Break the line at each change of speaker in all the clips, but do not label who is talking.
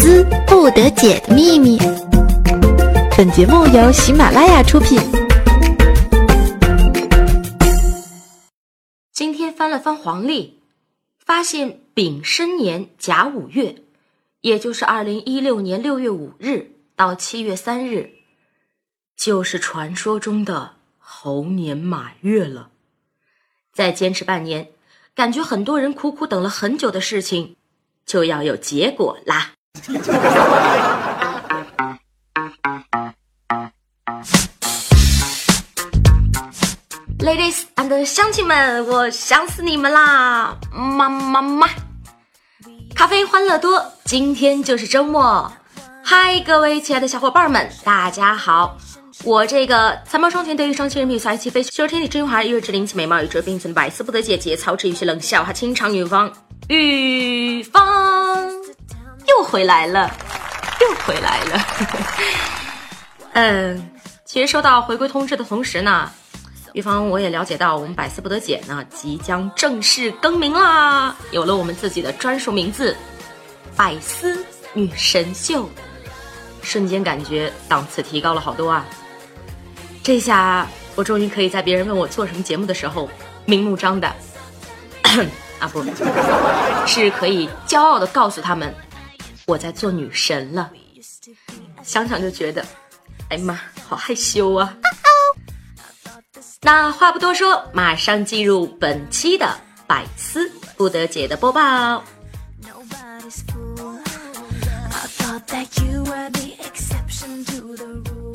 思不得解的秘密。本节目由喜马拉雅出品。
今天翻了翻黄历，发现丙申年甲午月，也就是二零一六年六月五日到七月三日，就是传说中的猴年马月了。再坚持半年，感觉很多人苦苦等了很久的事情，就要有结果啦。Ladies and 乡亲们，我想死你们啦！妈妈妈，咖啡欢乐多，今天就是周末。嗨，各位亲爱的小伙伴们，大家好！我这个才貌双全、德艺双馨、人品帅气、飞修天地之华、玉质灵气、美貌与这并存、百思不得解、节操至于冷笑话、情长女方玉芳又回来了，又回来了。嗯，其实收到回归通知的同时呢。玉芳，我也了解到，我们百思不得解呢，即将正式更名啦，有了我们自己的专属名字——百思女神秀。瞬间感觉档次提高了好多啊！这下我终于可以在别人问我做什么节目的时候，明目张胆 啊，不 是可以骄傲的告诉他们，我在做女神了。想想就觉得，哎妈，好害羞啊！那话不多说，马上进入本期的百思不得解的播报。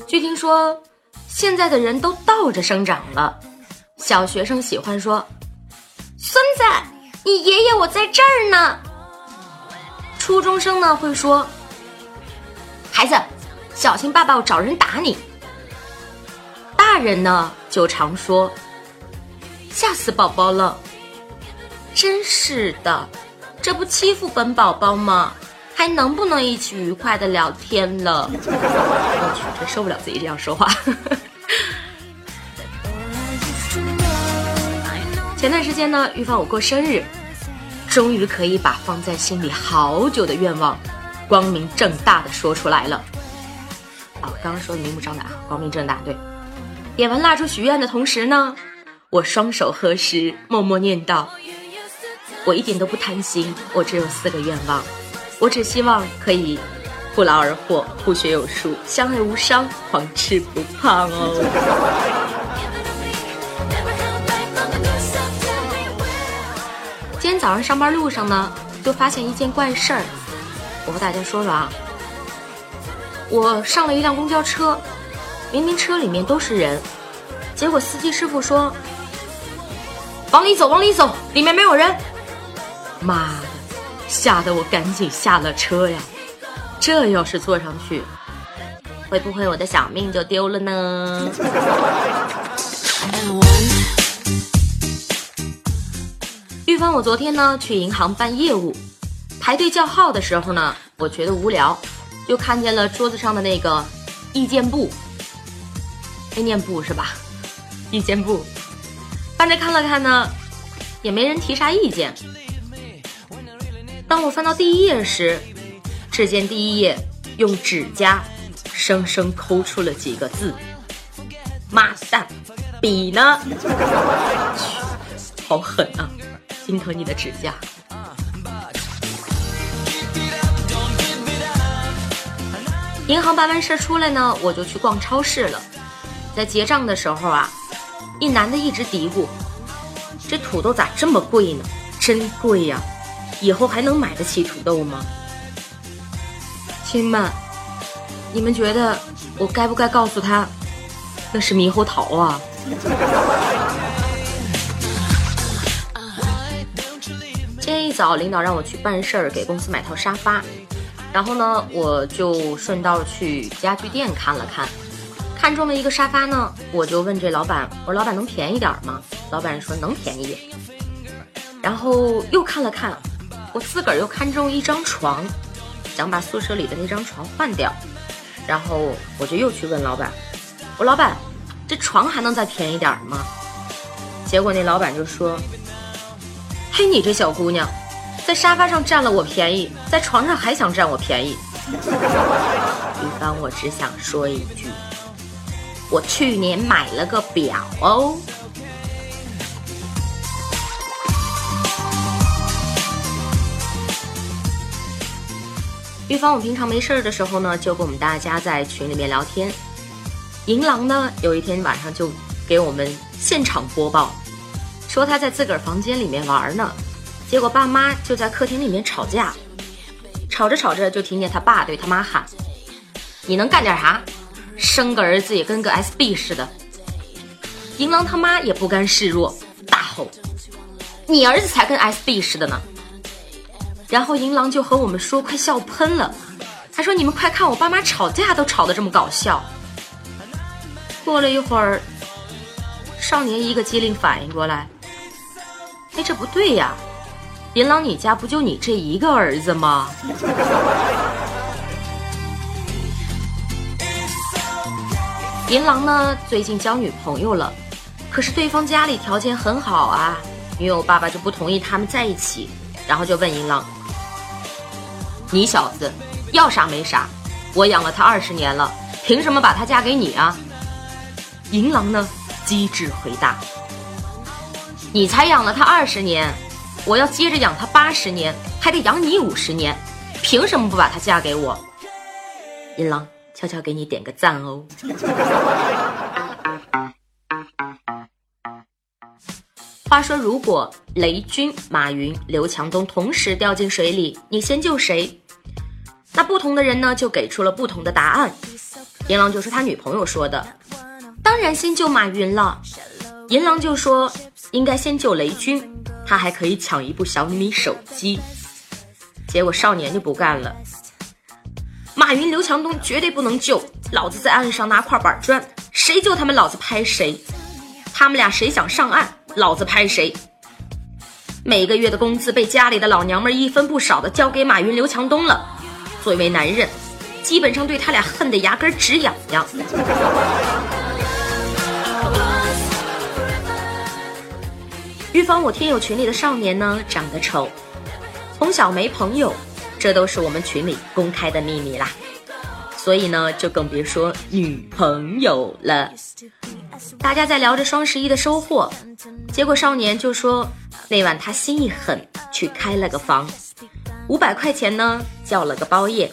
据听说，现在的人都倒着生长了。小学生喜欢说：“孙子，你爷爷我在这儿呢。”初中生呢会说：“孩子，小心爸爸我找人打你。”大人呢？就常说，吓死宝宝了。真是的，这不欺负本宝宝吗？还能不能一起愉快的聊天了？我去，真受不了自己这样说话。前段时间呢，玉芳我过生日，终于可以把放在心里好久的愿望，光明正大的说出来了。啊，刚刚说的明目张胆啊，光明正大，对。点完蜡烛许愿的同时呢，我双手合十，默默念道：“我一点都不贪心，我只有四个愿望，我只希望可以不劳而获，不学有术，相爱无伤，狂吃不胖哦。”今天早上上班路上呢，就发现一件怪事儿，我和大家说说啊，我上了一辆公交车。明明车里面都是人，结果司机师傅说：“往里走，往里走，里面没有人。”妈的，吓得我赶紧下了车呀！这要是坐上去，会不会我的小命就丢了呢？当，我昨天呢去银行办业务，排队叫号的时候呢，我觉得无聊，就看见了桌子上的那个意见簿。意念簿是吧？意见簿，翻着看了看呢，也没人提啥意见。当我翻到第一页时，只见第一页用指甲生生抠出了几个字：“妈蛋，笔呢？” 好狠啊！心疼你的指甲。银行办完事出来呢，我就去逛超市了。在结账的时候啊，一男的一直嘀咕：“这土豆咋这么贵呢？真贵呀！以后还能买得起土豆吗？”亲们，你们觉得我该不该告诉他，那是猕猴桃啊？早，领导让我去办事儿，给公司买套沙发，然后呢，我就顺道去家具店看了看。看中了一个沙发呢，我就问这老板：“我说老板能便宜点吗？”老板说：“能便宜。”然后又看了看，我自个儿又看中一张床，想把宿舍里的那张床换掉。然后我就又去问老板：“我老板，这床还能再便宜点吗？”结果那老板就说：“嘿，你这小姑娘，在沙发上占了我便宜，在床上还想占我便宜，比方，我只想说一句，我去年买了个表哦。玉芳，我平常没事儿的时候呢，就跟我们大家在群里面聊天。银狼呢，有一天晚上就给我们现场播报，说他在自个儿房间里面玩呢，结果爸妈就在客厅里面吵架，吵着吵着就听见他爸对他妈喊：“你能干点啥？生个儿子也跟个 SB 似的。”银狼他妈也不甘示弱，大吼：“你儿子才跟 SB 似的呢！”然后银狼就和我们说，快笑喷了。他说：“你们快看，我爸妈吵架都吵得这么搞笑。”过了一会儿，少年一个机灵反应过来，哎，这不对呀！银狼，你家不就你这一个儿子吗？银狼呢，最近交女朋友了，可是对方家里条件很好啊，女友爸爸就不同意他们在一起，然后就问银狼。你小子要啥没啥，我养了他二十年了，凭什么把他嫁给你啊？银狼呢，机智回答：“你才养了他二十年，我要接着养她八十年，还得养你五十年，凭什么不把她嫁给我？”银狼悄悄给你点个赞哦。话说，如果雷军、马云、刘强东同时掉进水里，你先救谁？那不同的人呢，就给出了不同的答案。银狼就说他女朋友说的，当然先救马云了。银狼就说应该先救雷军，他还可以抢一部小米手机。结果少年就不干了，马云、刘强东绝对不能救，老子在岸上拿块板砖，谁救他们，老子拍谁。他们俩谁想上岸，老子拍谁。每个月的工资被家里的老娘们一分不少的交给马云、刘强东了。作为男人，基本上对他俩恨得牙根直痒痒。预防我听友群里的少年呢长得丑，从小没朋友，这都是我们群里公开的秘密啦。所以呢，就更别说女朋友了。大家在聊着双十一的收获，结果少年就说那晚他心一狠，去开了个房。五百块钱呢，叫了个包夜，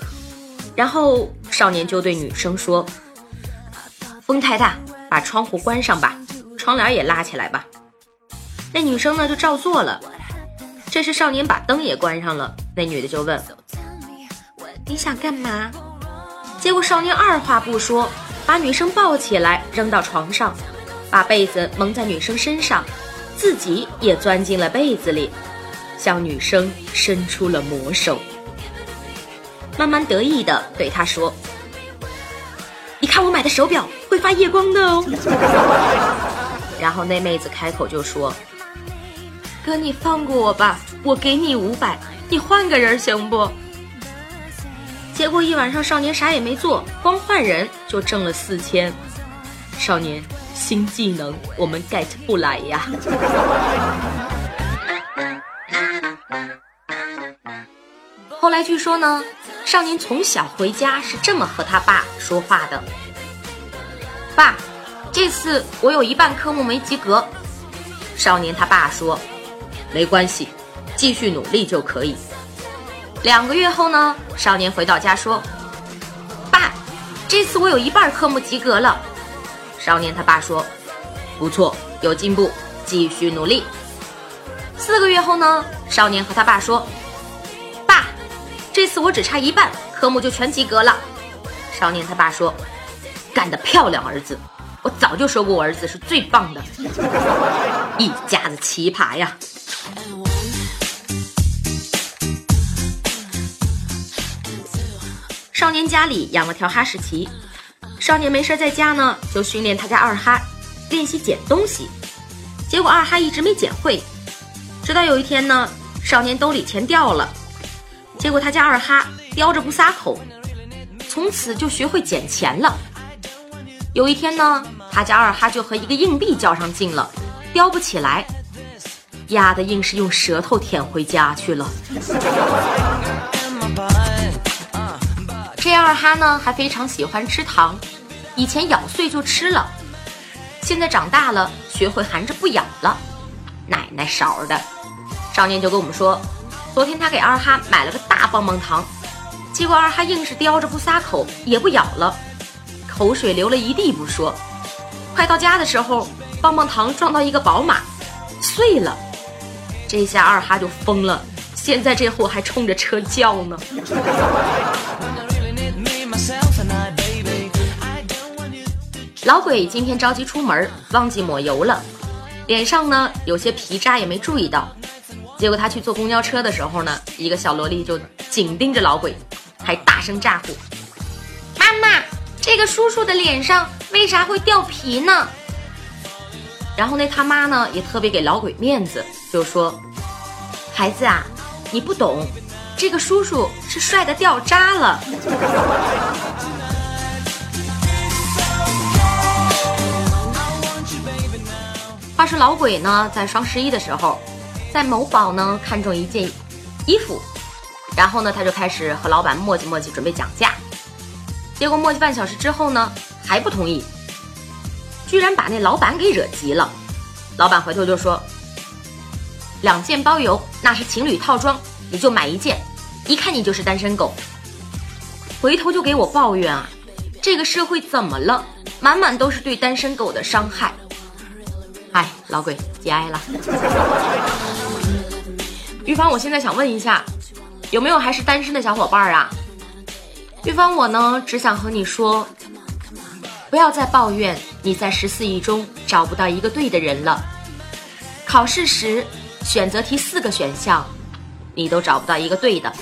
然后少年就对女生说：“风太大，把窗户关上吧，窗帘也拉起来吧。”那女生呢就照做了。这时少年把灯也关上了，那女的就问：“你想干嘛？”结果少年二话不说，把女生抱起来扔到床上，把被子蒙在女生身上，自己也钻进了被子里。向女生伸出了魔手，慢慢得意的对她说：“你看我买的手表会发夜光的哦。” 然后那妹子开口就说：“哥，你放过我吧，我给你五百，你换个人行不？”结果一晚上少年啥也没做，光换人就挣了四千。少年新技能我们 get 不来呀。后来据说呢，少年从小回家是这么和他爸说话的：“爸，这次我有一半科目没及格。”少年他爸说：“没关系，继续努力就可以。”两个月后呢，少年回到家说：“爸，这次我有一半科目及格了。”少年他爸说：“不错，有进步，继续努力。”四个月后呢，少年和他爸说。爸这次我只差一半科目就全及格了。少年他爸说：“干得漂亮，儿子！我早就说过我儿子是最棒的，一家子奇葩呀。”少年家里养了条哈士奇，少年没事在家呢，就训练他家二哈练习捡东西，结果二哈一直没捡会，直到有一天呢，少年兜里钱掉了。结果他家二哈叼着不撒口，从此就学会捡钱了。有一天呢，他家二哈就和一个硬币较上劲了，叼不起来，压的硬是用舌头舔回家去了。这二哈呢还非常喜欢吃糖，以前咬碎就吃了，现在长大了学会含着不咬了。奶奶勺的，少年就跟我们说，昨天他给二哈买了个大棒棒糖，结果二哈硬是叼着不撒口，也不咬了，口水流了一地不说，快到家的时候，棒棒糖撞到一个宝马，碎了，这下二哈就疯了，现在这货还冲着车叫呢。老鬼今天着急出门，忘记抹油了，脸上呢有些皮渣，也没注意到。结果他去坐公交车的时候呢，一个小萝莉就紧盯着老鬼，还大声咋呼：“妈妈，这个叔叔的脸上为啥会掉皮呢？”然后那他妈呢也特别给老鬼面子，就说：“孩子啊，你不懂，这个叔叔是帅的掉渣了。”话说老鬼呢，在双十一的时候，在某宝呢看中一件衣服，然后呢他就开始和老板磨叽磨叽，准备讲价。结果磨叽半小时之后呢，还不同意，居然把那老板给惹急了。老板回头就说：“两件包邮，那是情侣套装，你就买一件，一看你就是单身狗。”回头就给我抱怨啊，这个社会怎么了？满满都是对单身狗的伤害。哎，老鬼节哀了。玉芳，我现在想问一下，有没有还是单身的小伙伴啊？玉芳，我呢只想和你说，不要再抱怨你在十四亿中找不到一个对的人了。考试时选择题四个选项，你都找不到一个对的，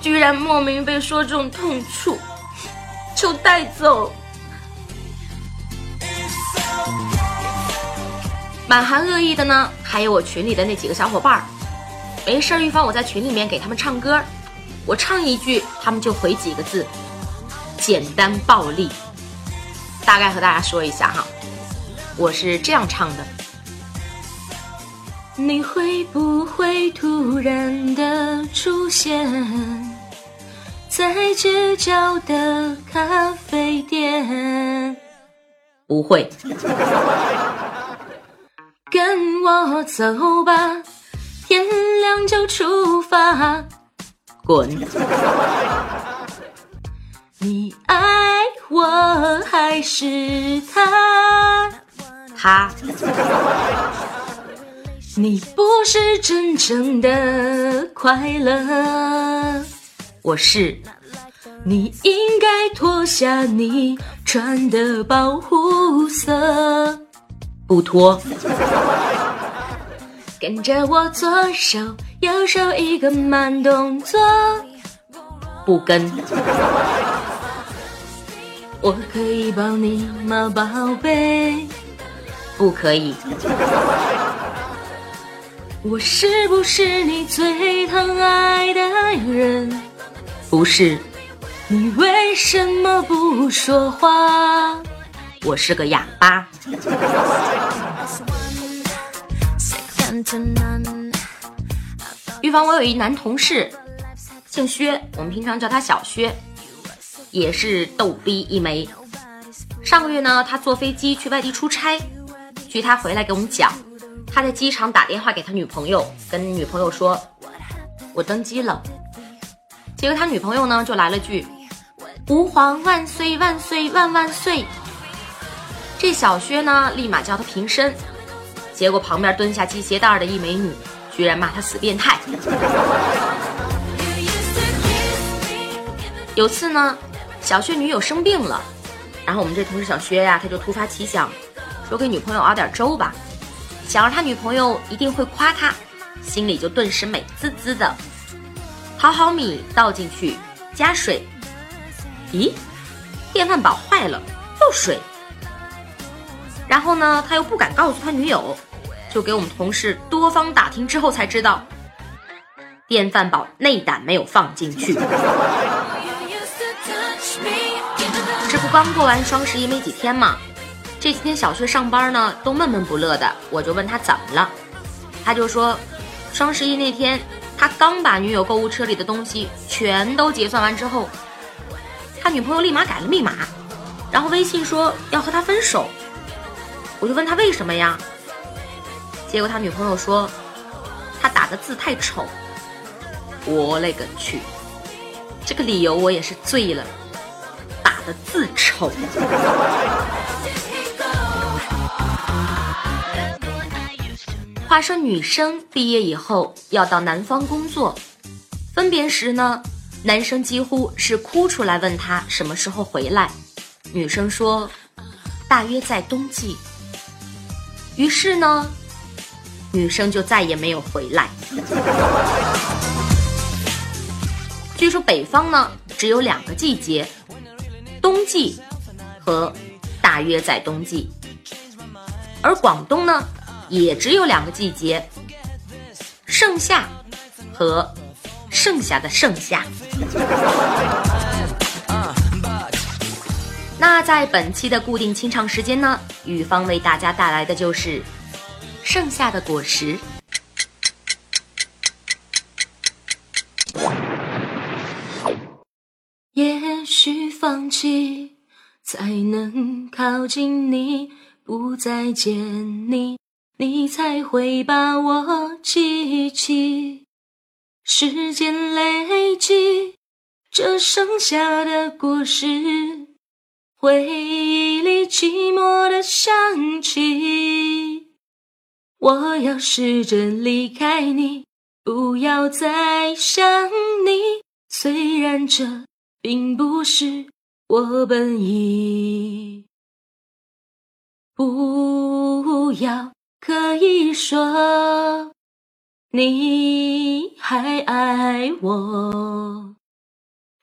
居然莫名被说中痛处，就带走。满含恶意的呢，还有我群里的那几个小伙伴儿。没事儿，玉芳我在群里面给他们唱歌，我唱一句，他们就回几个字，简单暴力。大概和大家说一下哈，我是这样唱的：你会不会突然的出现在街角的咖啡店？不会。跟我走吧，天亮就出发。滚！你爱我还是他？他。你不是真正的快乐，我是。你应该脱下你穿的保护色。不脱，跟着我左手右手一个慢动作，不跟。我可以抱你吗，宝贝？不可以。我是不是你最疼爱的人？不是。你为什么不说话？我是个哑巴。预防我有一男同事，姓薛，我们平常叫他小薛，也是逗逼一枚。上个月呢，他坐飞机去外地出差，据他回来给我们讲，他在机场打电话给他女朋友，跟女朋友说：“我登机了。”结果他女朋友呢就来了句：“吾皇万岁万岁万万岁。”这小薛呢，立马叫他平身，结果旁边蹲下系鞋带的一美女，居然骂他死变态。有次呢，小薛女友生病了，然后我们这同事小薛呀，他就突发奇想，说给女朋友熬点粥吧，想着他女朋友一定会夸他，心里就顿时美滋滋的。淘好米倒进去，加水，咦，电饭煲坏了，漏水。然后呢，他又不敢告诉他女友，就给我们同事多方打听之后才知道，电饭煲内胆没有放进去。刚过完双十一没几天嘛，这几天小薛上班呢都闷闷不乐的，我就问他怎么了，他就说，双十一那天他刚把女友购物车里的东西全都结算完之后，他女朋友立马改了密码，然后微信说要和他分手。我就问他为什么呀？结果他女朋友说他打的字太丑。我勒个去！这个理由我也是醉了，的字丑。话说女生毕业以后要到南方工作，分别时呢，男生几乎是哭出来问她什么时候回来，女生说大约在冬季。于是呢，女生就再也没有回来。据说北方呢只有两个季节，冬季和大约在冬季，而广东呢也只有两个季节，盛夏和剩下的盛夏。那在本期的固定清唱时间呢，雨芳为大家带来的就是盛夏的果实。放弃，才能靠近你，不再见你，你才会把我记起。时间累积，这剩下的果实，回忆里寂寞的香气。我要试着离开你，不要再想你，虽然这。并不是我本意，不要可以说你还爱我。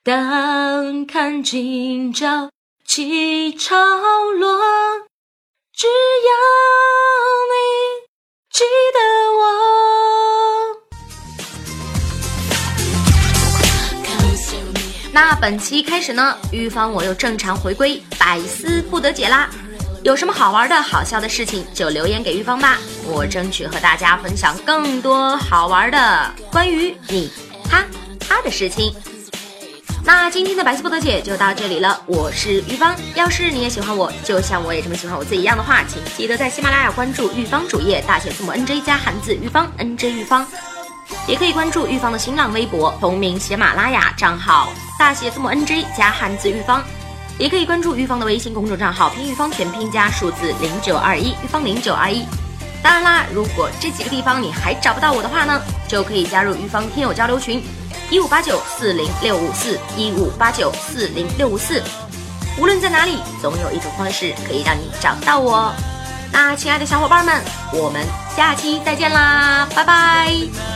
当看今朝起潮落，只要你记得我。那本期开始呢，玉芳我又正常回归，百思不得解啦。有什么好玩的好笑的事情，就留言给玉芳吧，我争取和大家分享更多好玩的关于你、他、他的事情。那今天的百思不得解就到这里了，我是玉芳。要是你也喜欢我，就像我也这么喜欢我自己一样的话，请记得在喜马拉雅关注玉芳主页，大写字母 N J 加汉字玉芳 N J 玉芳。也可以关注玉芳的新浪微博，同名喜马拉雅账号，大写字母 N J 加汉字玉芳。也可以关注玉芳的微信公众账号，拼玉芳全拼加数字零九二一，玉芳零九二一。当然啦，如果这几个地方你还找不到我的话呢，就可以加入玉芳听友交流群，一五八九四零六五四一五八九四零六五四。无论在哪里，总有一种方式可以让你找到我。那亲爱的小伙伴们，我们下期再见啦，拜拜。